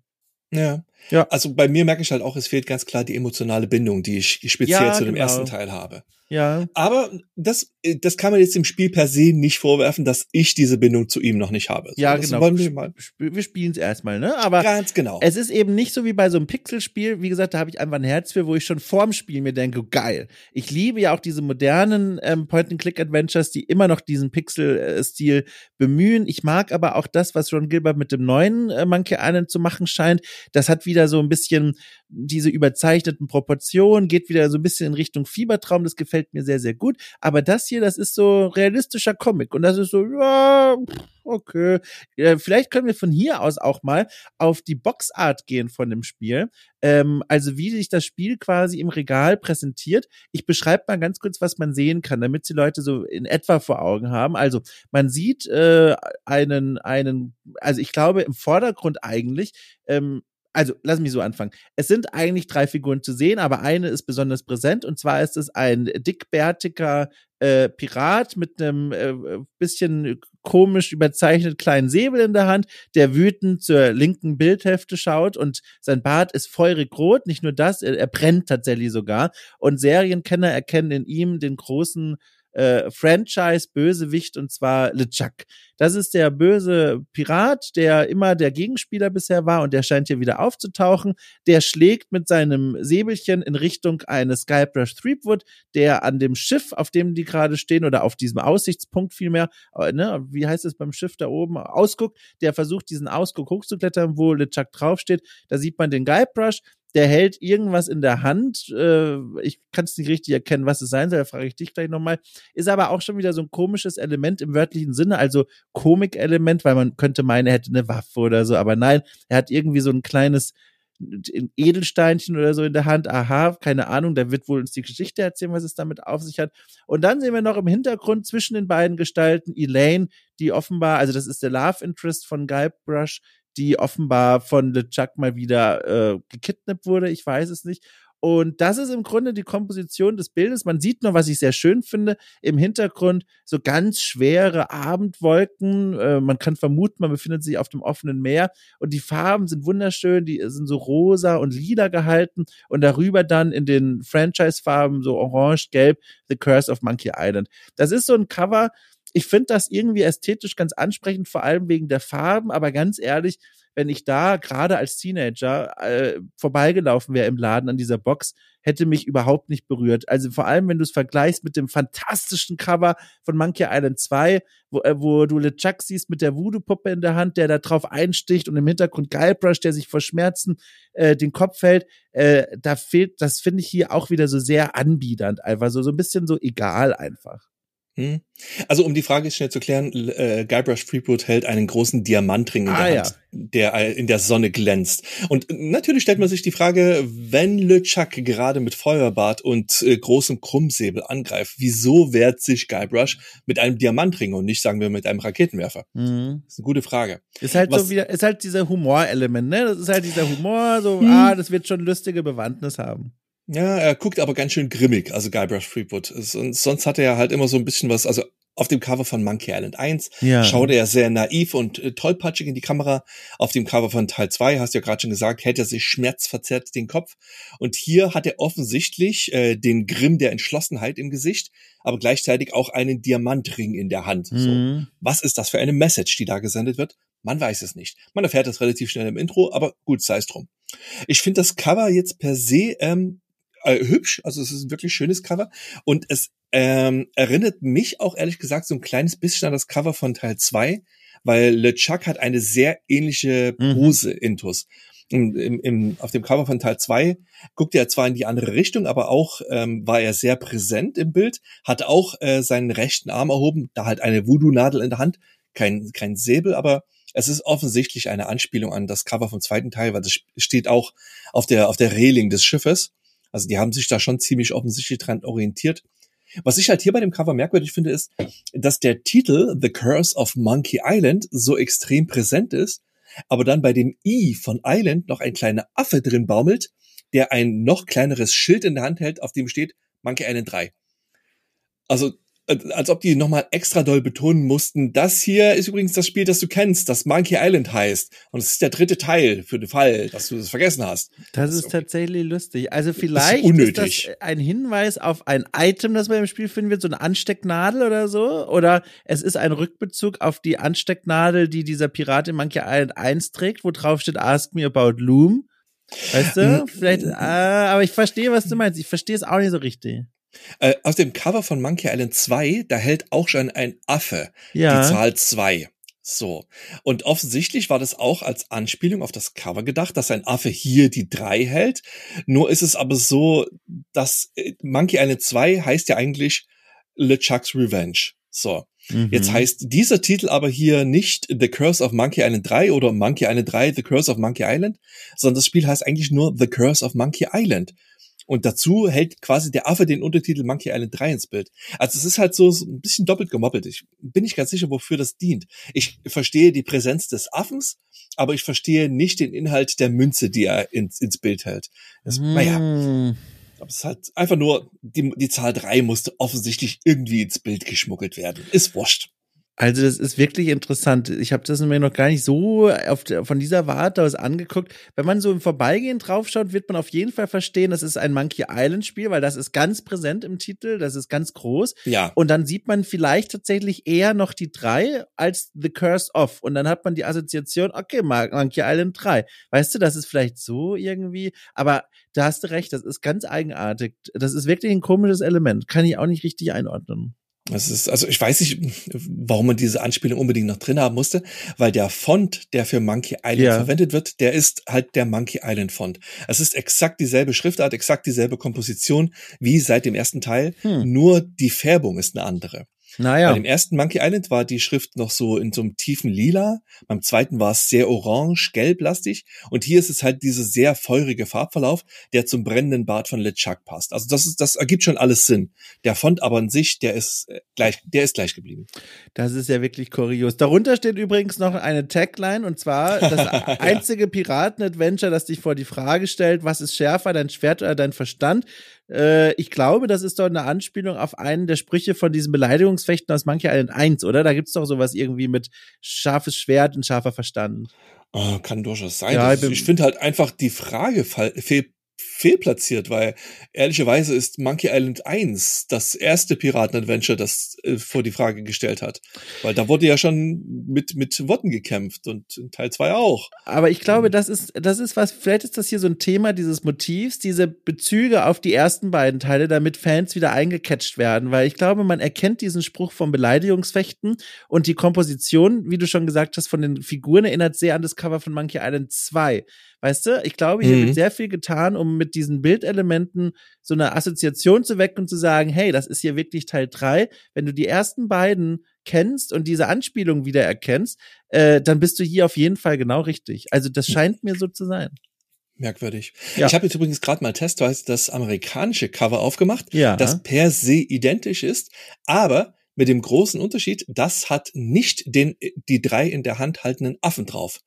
Ja. Ja. Also bei mir merke ich halt auch, es fehlt ganz klar die emotionale Bindung, die ich speziell ja, zu dem genau. ersten Teil habe. Ja. Aber das, das kann man jetzt im Spiel per se nicht vorwerfen, dass ich diese Bindung zu ihm noch nicht habe. So, ja, genau. Wollen wir mal. wir spielen es erstmal, ne? Aber ganz genau. Es ist eben nicht so wie bei so einem Pixelspiel. Wie gesagt, da habe ich einfach ein Herz für, wo ich schon vorm Spiel mir denke, geil. Ich liebe ja auch diese modernen ähm, Point-and-Click-Adventures, die immer noch diesen Pixel-Stil bemühen. Ich mag aber auch das, was Ron Gilbert mit dem neuen äh, Monkey Island zu machen scheint. Das hat wieder so ein bisschen diese überzeichneten Proportionen, geht wieder so ein bisschen in Richtung Fiebertraum. Das gefällt mir sehr, sehr gut. Aber das hier, das ist so realistischer Comic. Und das ist so, ja, okay. vielleicht können wir von hier aus auch mal auf die Boxart gehen von dem Spiel. Ähm, also wie sich das Spiel quasi im Regal präsentiert. Ich beschreibe mal ganz kurz, was man sehen kann, damit die Leute so in etwa vor Augen haben. Also man sieht äh, einen, einen, also ich glaube im Vordergrund eigentlich ähm, also lass mich so anfangen. Es sind eigentlich drei Figuren zu sehen, aber eine ist besonders präsent und zwar ist es ein dickbärtiger äh, Pirat mit einem äh, bisschen komisch überzeichnet kleinen Säbel in der Hand, der wütend zur linken Bildhälfte schaut und sein Bart ist feurig rot. Nicht nur das, er, er brennt tatsächlich sogar. Und Serienkenner erkennen in ihm den großen äh, Franchise-Bösewicht und zwar LeChuck. Das ist der böse Pirat, der immer der Gegenspieler bisher war und der scheint hier wieder aufzutauchen. Der schlägt mit seinem Säbelchen in Richtung eines Guybrush Threepwood, der an dem Schiff, auf dem die gerade stehen oder auf diesem Aussichtspunkt vielmehr, äh, ne, wie heißt es beim Schiff da oben, Ausguck, der versucht diesen Ausguck hochzuklettern, wo LeChuck draufsteht. Da sieht man den Guybrush, der hält irgendwas in der Hand. Äh, ich kann es nicht richtig erkennen, was es sein soll, da frage ich dich gleich nochmal. Ist aber auch schon wieder so ein komisches Element im wörtlichen Sinne, also Komik-Element, weil man könnte meinen, er hätte eine Waffe oder so, aber nein, er hat irgendwie so ein kleines Edelsteinchen oder so in der Hand. Aha, keine Ahnung, da wird wohl uns die Geschichte erzählen, was es damit auf sich hat. Und dann sehen wir noch im Hintergrund zwischen den beiden Gestalten Elaine, die offenbar, also das ist der Love Interest von Guybrush, die offenbar von LeChuck mal wieder äh, gekidnappt wurde, ich weiß es nicht. Und das ist im Grunde die Komposition des Bildes. Man sieht noch, was ich sehr schön finde, im Hintergrund so ganz schwere Abendwolken. Äh, man kann vermuten, man befindet sich auf dem offenen Meer und die Farben sind wunderschön, die sind so rosa und lila gehalten und darüber dann in den Franchise-Farben so orange, gelb, The Curse of Monkey Island. Das ist so ein Cover, ich finde das irgendwie ästhetisch ganz ansprechend, vor allem wegen der Farben, aber ganz ehrlich, wenn ich da gerade als Teenager äh, vorbeigelaufen wäre im Laden an dieser Box, hätte mich überhaupt nicht berührt. Also vor allem, wenn du es vergleichst mit dem fantastischen Cover von Monkey Island 2, wo, äh, wo du LeChuck siehst mit der Voodoo-Puppe in der Hand, der da drauf einsticht und im Hintergrund Guybrush, der sich vor Schmerzen äh, den Kopf hält, äh, da fehlt, das finde ich hier auch wieder so sehr anbiedernd, einfach so, so ein bisschen so egal einfach. Hm. Also um die Frage schnell zu klären, äh, Guybrush Threepwood hält einen großen Diamantring in Ah, der ja. Hand, der äh, in der Sonne glänzt. Und natürlich stellt man sich die Frage, wenn LeChuck gerade mit Feuerbart und äh, großem Krummsäbel angreift, wieso wehrt sich Guybrush mit einem Diamantring und nicht, sagen wir, mit einem Raketenwerfer? Mhm. Das ist eine gute Frage. Ist halt Was- so wieder, ist halt dieser Humorelement, ne? Das ist halt dieser Humor, so, Hm. ah, das wird schon lustige Bewandtnis haben. Ja, er guckt aber ganz schön grimmig, also Guybrush Threepwood. Sonst, sonst hat er ja halt immer so ein bisschen was, also auf dem Cover von Monkey Island 1 Ja. schaut er sehr naiv und äh, tollpatschig in die Kamera. Auf dem Cover von Teil 2, hast du ja gerade schon gesagt, hält er sich schmerzverzerrt den Kopf. Und hier hat er offensichtlich äh, den Grimm der Entschlossenheit im Gesicht, aber gleichzeitig auch einen Diamantring in der Hand. So. Mhm. Was ist das für eine Message, die da gesendet wird? Man weiß es nicht. Man erfährt es relativ schnell im Intro, aber gut, sei es drum. Ich finde das Cover jetzt per se ähm, äh, hübsch, also es ist ein wirklich schönes Cover und es ähm, erinnert mich auch ehrlich gesagt so ein kleines bisschen an das Cover von Teil 2, weil LeChuck hat eine sehr ähnliche Mhm. Pose intus. Im, im, im, auf dem Cover von Teil 2 guckt er zwar in die andere Richtung, aber auch ähm, war er sehr präsent im Bild, hat auch äh, seinen rechten Arm erhoben, da halt eine Voodoo-Nadel in der Hand, kein, kein Säbel, aber es ist offensichtlich eine Anspielung an das Cover vom zweiten Teil, weil das steht auch auf der, auf der Reling des Schiffes. Also die haben sich da schon ziemlich offensichtlich dran orientiert. Was ich halt hier bei dem Cover merkwürdig finde, ist, dass der Titel The Curse of Monkey Island so extrem präsent ist, aber dann bei dem I von Island noch ein kleiner Affe drin baumelt, der ein noch kleineres Schild in der Hand hält, auf dem steht Monkey Island 3. Also als ob die nochmal extra doll betonen mussten, das hier ist übrigens das Spiel, das du kennst, das Monkey Island heißt. Und es ist der dritte Teil für den Fall, dass du das vergessen hast. Das Das ist ist okay. tatsächlich lustig. Also vielleicht ist, unnötig. das ein Hinweis auf ein Item, das man im Spiel finden wird, so eine Anstecknadel oder so. Oder es ist ein Rückbezug auf die Anstecknadel, die dieser Pirat in Monkey Island 1 trägt, wo drauf steht Ask me about Loom. Weißt du? Vielleicht, äh, aber ich verstehe, was du meinst. Ich verstehe es auch nicht so richtig. Äh, auf dem Cover von Monkey Island 2, da hält auch schon ein Affe Ja. die Zahl 2. So. Und offensichtlich war das auch als Anspielung auf das Cover gedacht, dass ein Affe hier die 3 hält. Nur ist es aber so, dass äh, Monkey Island 2 heißt ja eigentlich LeChuck's Revenge. So. Mhm. Jetzt heißt dieser Titel aber hier nicht The Curse of Monkey Island 3 oder Monkey Island 3 The Curse of Monkey Island, sondern das Spiel heißt eigentlich nur The Curse of Monkey Island. Und dazu hält quasi der Affe den Untertitel Monkey Island 3 ins Bild. Also es ist halt so, so ein bisschen doppelt gemoppelt. Ich bin nicht ganz sicher, wofür das dient. Ich verstehe die Präsenz des Affens, aber ich verstehe nicht den Inhalt der Münze, die er ins, ins Bild hält. Das, Naja, Mhm. aber es ist halt einfach nur, die, die Zahl 3 musste offensichtlich irgendwie ins Bild geschmuggelt werden. Ist wurscht. Also das ist wirklich interessant. Ich habe das mir noch gar nicht so auf von dieser Warte aus angeguckt. Wenn man so im Vorbeigehen draufschaut, wird man auf jeden Fall verstehen, das ist ein Monkey Island Spiel, weil das ist ganz präsent im Titel, das ist ganz groß. Ja. Und dann sieht man vielleicht tatsächlich eher noch die drei als The Curse of. Und dann hat man die Assoziation, okay, Mon- Monkey Island 3. Weißt du, das ist vielleicht so irgendwie, aber da hast du recht, das ist ganz eigenartig. Das ist wirklich ein komisches Element. Kann ich auch nicht richtig einordnen. Das ist, also ich weiß nicht, warum man diese Anspielung unbedingt noch drin haben musste, weil der Font, der für Monkey Island Ja. verwendet wird, der ist halt der Monkey Island Font. Es ist exakt dieselbe Schriftart, exakt dieselbe Komposition wie seit dem ersten Teil, Hm. nur die Färbung ist eine andere. Naja. Bei dem ersten Monkey Island war die Schrift noch so in so einem tiefen Lila. Beim zweiten war es sehr orange, gelblastig. Und hier ist es halt dieser sehr feurige Farbverlauf, der zum brennenden Bart von LeChuck passt. Also das ist, das ergibt schon alles Sinn. Der Font aber an sich, der ist äh, gleich, der ist gleich geblieben. Das ist ja wirklich kurios. Darunter steht übrigens noch eine Tagline und zwar das einzige Piraten-Adventure, das dich vor die Frage stellt, was ist schärfer, dein Schwert oder dein Verstand? Äh, ich glaube, das ist doch eine Anspielung auf einen der Sprüche von diesem Beleidigungsfechten aus Monkey Island 1, oder? Da gibt's doch sowas irgendwie mit scharfes Schwert und scharfer Verstand. Oh, kann durchaus sein. Ja, Das- ich finde halt einfach die Frage fall- fehl, fehlplatziert, weil ehrlicherweise ist Monkey Island 1 das erste Piraten-Adventure, das äh, vor die Frage gestellt hat. Weil da wurde ja schon mit, mit Worten gekämpft und in Teil 2 auch. Aber ich glaube, das ist, das ist was, vielleicht ist das hier so ein Thema dieses Motivs, diese Bezüge auf die ersten beiden Teile, damit Fans wieder eingecatcht werden, weil ich glaube, man erkennt diesen Spruch vom Beleidigungsfechten und die Komposition, wie du schon gesagt hast, von den Figuren erinnert sehr an das Cover von Monkey Island 2. Weißt du, ich glaube, hier Mhm. wird sehr viel getan, um mit diesen Bildelementen so eine Assoziation zu wecken und zu sagen, hey, das ist hier wirklich Teil 3. Wenn du die ersten beiden kennst und diese Anspielung wieder erkennst, äh, dann bist du hier auf jeden Fall genau richtig. Also das scheint mir so zu sein. Merkwürdig. Ja. Ich habe jetzt übrigens gerade mal testweise das amerikanische Cover aufgemacht, Ja. das per se identisch ist, aber mit dem großen Unterschied, das hat nicht den, die drei in der Hand haltenden Affen drauf.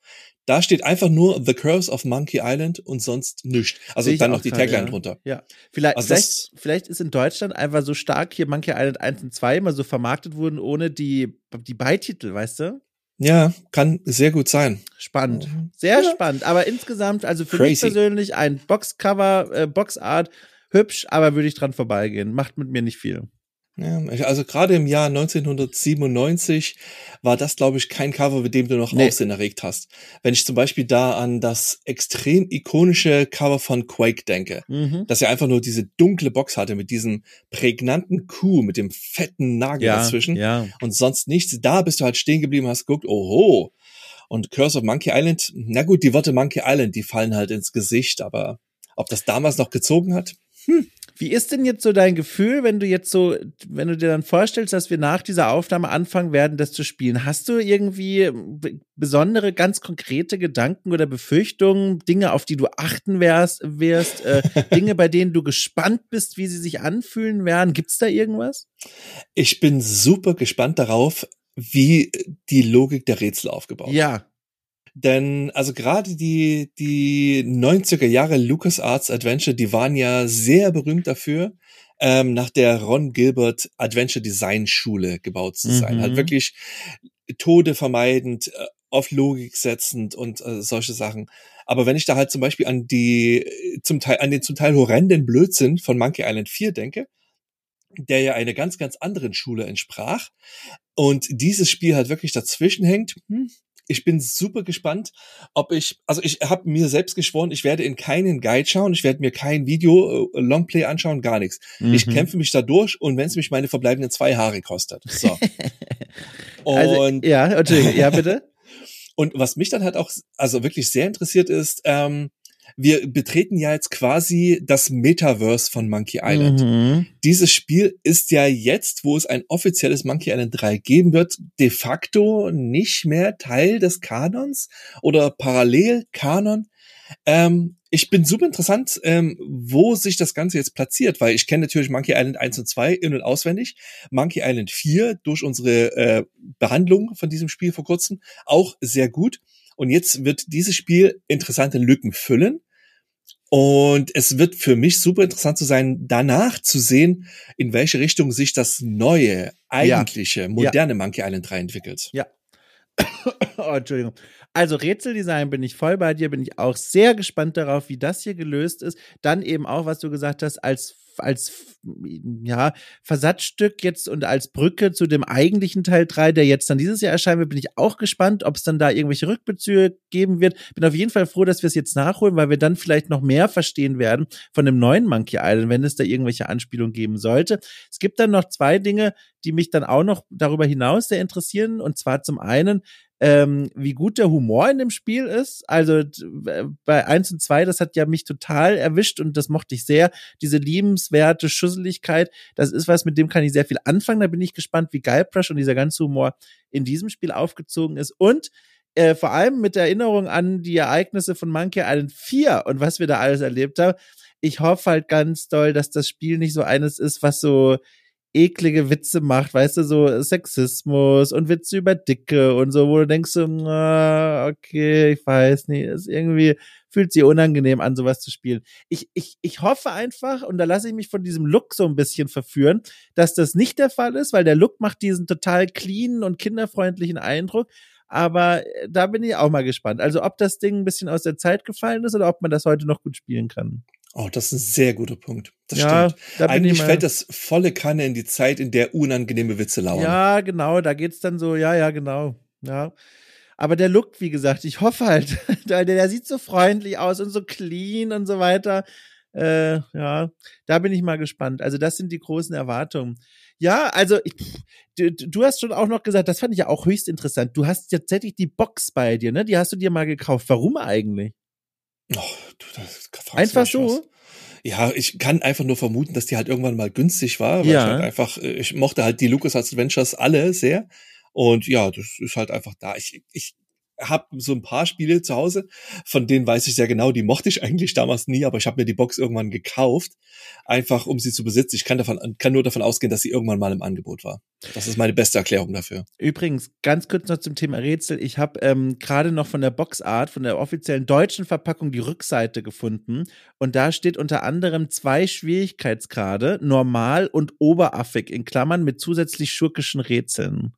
Da steht einfach nur The Curse of Monkey Island und sonst nichts. Also dann noch die gerade, Tagline ja. drunter. Ja, vielleicht, Also vielleicht, vielleicht ist in Deutschland einfach so stark hier Monkey Island 1 und 2 immer so vermarktet wurden, ohne die, die Beititel, weißt du? Ja, kann sehr gut sein. Spannend. Sehr Ja. spannend. Aber insgesamt, also für mich Crazy. persönlich ein Boxcover, äh, Boxart, hübsch, aber würde ich dran vorbeigehen. Macht mit mir nicht viel. Ja, also gerade im Jahr 1997 war das, glaube ich, kein Cover, mit dem du noch Nee. Aufsehen erregt hast. Wenn ich zum Beispiel da an das extrem ikonische Cover von Quake denke, Mhm. dass er einfach nur diese dunkle Box hatte mit diesem prägnanten Kuh, mit dem fetten Nagel Ja, dazwischen ja. und sonst nichts. Da bist du halt stehen geblieben, hast geguckt, oho. Und Curse of Monkey Island, na gut, die Worte Monkey Island, die fallen halt ins Gesicht, aber ob das damals noch gezogen hat? Wie ist denn jetzt so dein Gefühl, wenn du jetzt so, wenn du dir dann vorstellst, dass wir nach dieser Aufnahme anfangen werden, das zu spielen? Hast du irgendwie b- besondere, ganz konkrete Gedanken oder Befürchtungen, Dinge, auf die du achten wärst, wirst, äh, Dinge, bei denen du gespannt bist, wie sie sich anfühlen werden? Gibt's da irgendwas? Ich bin super gespannt darauf, wie die Logik der Rätsel aufgebaut Ja, Denn also gerade die die 90er Jahre LucasArts Adventure, die waren ja sehr berühmt dafür, ähm, nach der Ron Gilbert Adventure Design Schule gebaut zu sein. Mhm. Halt wirklich Tode vermeidend, äh, auf Logik setzend und äh, solche Sachen. Aber wenn ich da halt zum Beispiel an die äh, zum Teil an den zum Teil horrenden Blödsinn von Monkey Island 4 denke, der ja einer ganz ganz anderen Schule entsprach und dieses Spiel halt wirklich dazwischen hängt. Hm, ich bin super gespannt, ob ich, also ich habe mir selbst geschworen, ich werde in keinen Guide schauen, ich werde mir kein Video, äh, Longplay anschauen, gar nichts. Ich Mhm. kämpfe mich da durch und wenn es mich meine verbleibenden zwei Haare kostet. So. Also, und, ja, Entschuldigung, ja, bitte. und was mich dann halt auch, also wirklich sehr interessiert ist, ähm, wir betreten ja jetzt quasi das Metaverse von Monkey Island. Mhm. Dieses Spiel ist ja jetzt, wo es ein offizielles Monkey Island 3 geben wird, de facto nicht mehr Teil des Kanons oder parallel Kanon. Ähm, ich bin super interessant, ähm, wo sich das Ganze jetzt platziert, weil ich kenne natürlich Monkey Island 1 und 2 in- und auswendig. Monkey Island 4 durch unsere äh, Behandlung von diesem Spiel vor kurzem auch sehr gut. Und jetzt wird dieses Spiel interessante Lücken füllen. Und es wird für mich super interessant zu sein, danach zu sehen, in welche Richtung sich das neue, eigentliche, moderne Monkey Island 3 entwickelt. Oh, Entschuldigung. Also Rätseldesign bin ich voll bei dir, bin ich auch sehr gespannt darauf, wie das hier gelöst ist. Dann eben auch, was du gesagt hast, als als ja, Versatzstück jetzt und als Brücke zu dem eigentlichen Teil 3, der jetzt dann dieses Jahr erscheinen wird, bin ich auch gespannt, ob es dann da irgendwelche Rückbezüge geben wird. Bin auf jeden Fall froh, dass wir es jetzt nachholen, weil wir dann vielleicht noch mehr verstehen werden von dem neuen Monkey Island, wenn es da irgendwelche Anspielungen geben sollte. Es gibt dann noch zwei Dinge, die mich dann auch noch darüber hinaus sehr interessieren. Und zwar zum einen, ähm, wie gut der Humor in dem Spiel ist. Also bei eins und zwei, das hat ja mich total erwischt und das mochte ich sehr. Diese liebenswerte Schusseligkeit, das ist was, mit dem kann ich sehr viel anfangen. Da bin ich gespannt, wie Guybrush und dieser ganze Humor in diesem Spiel aufgezogen ist. Und äh, vor allem mit Erinnerung an die Ereignisse von Monkey Island 4 und was wir da alles erlebt haben. Ich hoffe halt ganz doll, dass das Spiel nicht so eines ist, was so eklige Witze macht, weißt du, so Sexismus und Witze über Dicke und so, wo du denkst so, okay, ich weiß nicht, ist irgendwie fühlt sich unangenehm an, sowas zu spielen. Ich, ich, ich hoffe einfach, und da lasse ich mich von diesem Look so ein bisschen verführen, dass das nicht der Fall ist, weil der Look macht diesen total cleanen und kinderfreundlichen Eindruck. Aber äh, da bin ich auch mal gespannt. Also ob das Ding ein bisschen aus der Zeit gefallen ist oder ob man das heute noch gut spielen kann. Oh, das ist ein sehr guter Punkt. Das ja, stimmt. Da Eigentlich fällt das volle Kanne in die Zeit, in der unangenehme Witze lauern. Ja, genau. Da geht's dann so, ja, ja, genau. Ja. Aber der Look, wie gesagt, ich hoffe halt, der, der sieht so freundlich aus und so clean und so weiter. Äh, ja, da bin ich mal gespannt. Also das sind die großen Erwartungen. Ja, also ich, du, du hast schon auch noch gesagt, das fand ich ja auch höchst interessant. Du hast tatsächlich die Box bei dir, ne? Die hast du dir mal gekauft. Warum eigentlich? Oh, du, das Einfach so? Ja, ich kann einfach nur vermuten, dass die halt irgendwann mal günstig war, weil ja. ich halt einfach, äh, ich mochte halt die Lucas Adventures alle sehr. Und ja, das ist halt einfach da. Ich, ich habe so ein paar Spiele zu Hause, von denen weiß ich sehr genau, die mochte ich eigentlich damals nie, aber ich habe mir die Box irgendwann gekauft, einfach um sie zu besitzen. Ich kann davon kann nur davon ausgehen, dass sie irgendwann mal im Angebot war. Das ist meine beste Erklärung dafür. Übrigens, ganz kurz noch zum Thema Rätsel. Ich habe ähm, gerade noch von der Boxart, von der offiziellen deutschen Verpackung die Rückseite gefunden und da steht unter anderem zwei Schwierigkeitsgrade, normal und oberaffig in Klammern mit zusätzlich schurkischen Rätseln.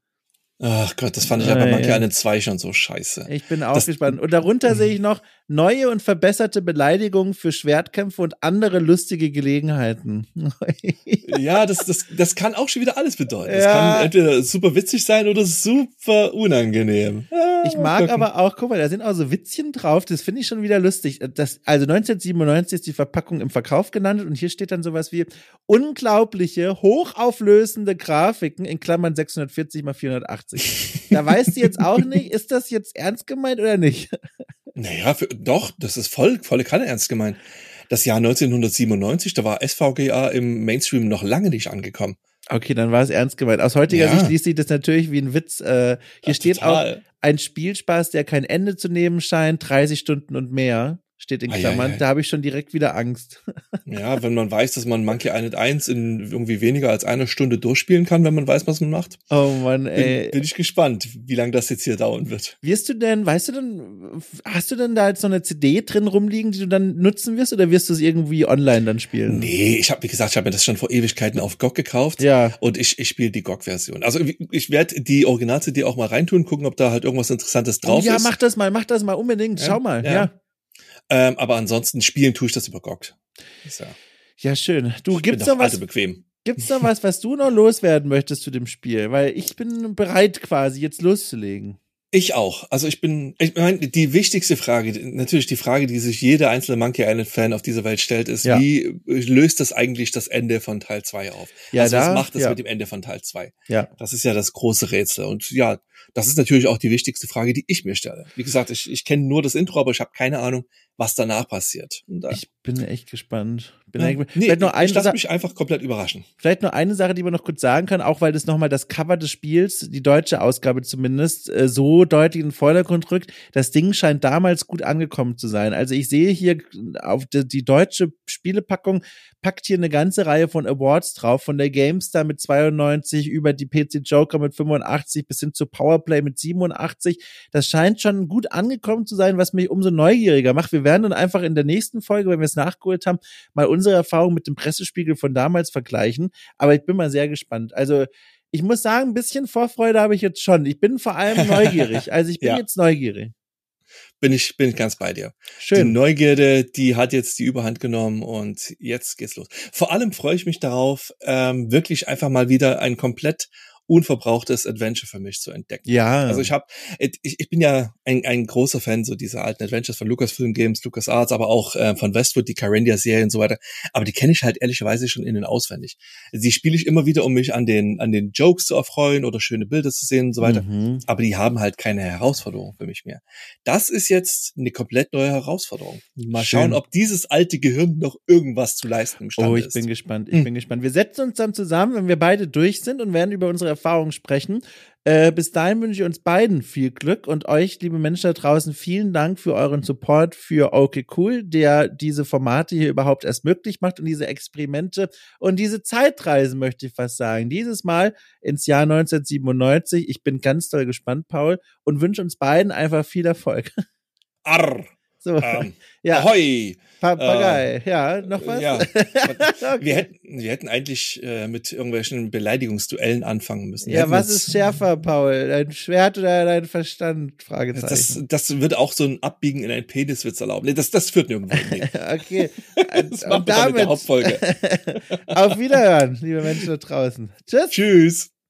Ach Gott, das fand ich aber manchmal an den zwei schon so scheiße. Ich bin auch das, gespannt. Und darunter sehe ich noch neue und verbesserte Beleidigungen für Schwertkämpfe und andere lustige Gelegenheiten. ja, das, das, das kann auch schon wieder alles bedeuten. Das ja. kann entweder super witzig sein oder super unangenehm. Ja, ich mag aber auch, guck mal, da sind auch so Witzchen drauf, das finde ich schon wieder lustig. Das, also 1997 ist die Verpackung im Verkauf genannt und hier steht dann sowas wie unglaubliche, hochauflösende Grafiken in Klammern 640 mal 480. 80. Da weißt du jetzt auch nicht, ist das jetzt ernst gemeint oder nicht? Naja, für, doch, das ist voll, volle Kanne ernst gemeint. Das Jahr 1997, da war SVGA im Mainstream noch lange nicht angekommen. Okay, dann war es ernst gemeint. Aus heutiger ja. Sicht liest sich das natürlich wie ein Witz. Äh, hier ja, steht total. auch ein Spielspaß, der kein Ende zu nehmen scheint, 30 Stunden und mehr steht in Klammern. Da habe ich schon direkt wieder Angst. Ja, wenn man weiß, dass man Monkey Island 1 in irgendwie weniger als einer Stunde durchspielen kann, wenn man weiß, was man macht. Oh Mann, ey. Bin, bin ich gespannt, wie lange das jetzt hier dauern wird. Wirst du denn, weißt du denn, hast du denn da jetzt so eine CD drin rumliegen, die du dann nutzen wirst oder wirst du es irgendwie online dann spielen? Nee, ich habe, wie gesagt, ich habe mir das schon vor Ewigkeiten auf GOG gekauft. Ja. Und ich, ich spiele die GOG-Version. Also ich werde die Original-CD auch mal reintun, gucken, ob da halt irgendwas Interessantes drauf oh, ja, ist. Ja, mach das mal, mach das mal unbedingt. Schau ja, mal, ja. ja. Ähm, aber ansonsten spielen tue ich das über GOG. Ja. schön. Du gibt's noch was? bequem. Gibt's noch was, was du noch loswerden möchtest zu dem Spiel? Weil ich bin bereit, quasi jetzt loszulegen. Ich auch. Also ich bin, ich meine, die wichtigste Frage, natürlich die Frage, die sich jeder einzelne Monkey Island Fan auf dieser Welt stellt, ist, ja. wie löst das eigentlich das Ende von Teil 2 auf? Ja, also da, was macht es ja. mit dem Ende von Teil 2? Ja. Das ist ja das große Rätsel. Und ja, das ist natürlich auch die wichtigste Frage, die ich mir stelle. Wie gesagt, ich, ich kenne nur das Intro, aber ich habe keine Ahnung, was danach passiert. Da, ich bin echt gespannt. Bin ja, echt, nee, vielleicht nur eine ich lasse mich einfach komplett überraschen. Vielleicht nur eine Sache, die man noch kurz sagen kann, auch weil das nochmal das Cover des Spiels, die deutsche Ausgabe zumindest, äh, so deutlich in den Vordergrund rückt. Das Ding scheint damals gut angekommen zu sein. Also ich sehe hier auf die, die deutsche Spielepackung packt hier eine ganze Reihe von Awards drauf, von der GameStar mit 92 über die PC Joker mit 85 bis hin zu Powerplay mit 87. Das scheint schon gut angekommen zu sein, was mich umso neugieriger macht. Wir werden dann einfach in der nächsten Folge, wenn wir es nachgeholt haben, mal unsere Erfahrung mit dem Pressespiegel von damals vergleichen. Aber ich bin mal sehr gespannt. Also ich muss sagen, ein bisschen Vorfreude habe ich jetzt schon. Ich bin vor allem neugierig. Also ich bin ja. jetzt neugierig bin ich, bin ich ganz bei dir. Schön. Die Neugierde, die hat jetzt die Überhand genommen und jetzt geht's los. Vor allem freue ich mich darauf, ähm, wirklich einfach mal wieder ein komplett unverbrauchtes Adventure für mich zu entdecken. Ja. Also ich habe, ich, ich bin ja ein, ein großer Fan so dieser alten Adventures von Lucasfilm Games, LucasArts, aber auch äh, von Westwood, die Carendia-Serie und so weiter. Aber die kenne ich halt ehrlicherweise schon innen auswendig. Die spiele ich immer wieder, um mich an den an den Jokes zu erfreuen oder schöne Bilder zu sehen und so weiter. Mhm. Aber die haben halt keine Herausforderung für mich mehr. Das ist jetzt eine komplett neue Herausforderung. Mal Schön. schauen, ob dieses alte Gehirn noch irgendwas zu leisten imstande Oh, ich ist. bin gespannt. Ich Hm. bin gespannt. Wir setzen uns dann zusammen, wenn wir beide durch sind und werden über unsere Erfahrungen sprechen. Äh, bis dahin wünsche ich uns beiden viel Glück und euch, liebe Menschen da draußen, vielen Dank für euren Support für Okay Cool, der diese Formate hier überhaupt erst möglich macht und diese Experimente und diese Zeitreisen, möchte ich fast sagen. Dieses Mal ins Jahr 1997. Ich bin ganz doll gespannt, Paul, und wünsche uns beiden einfach viel Erfolg. Arr, So, ähm, ja, ahoi. Papagei. ja, noch was? Ja. Okay. Wir hätten, wir hätten eigentlich äh, mit irgendwelchen Beleidigungsduellen anfangen müssen. Wir Ja, was ist schärfer, Paul? Dein Schwert oder dein Verstand? Fragezeichen. Das, das würde auch so ein Abbiegen in einen Peniswitz erlauben. Nee, das, das führt nirgendwo hin. okay. Das machen wir dann in der damit Hauptfolge. auf Wiederhören, liebe Menschen da draußen. Tschüss. Tschüss.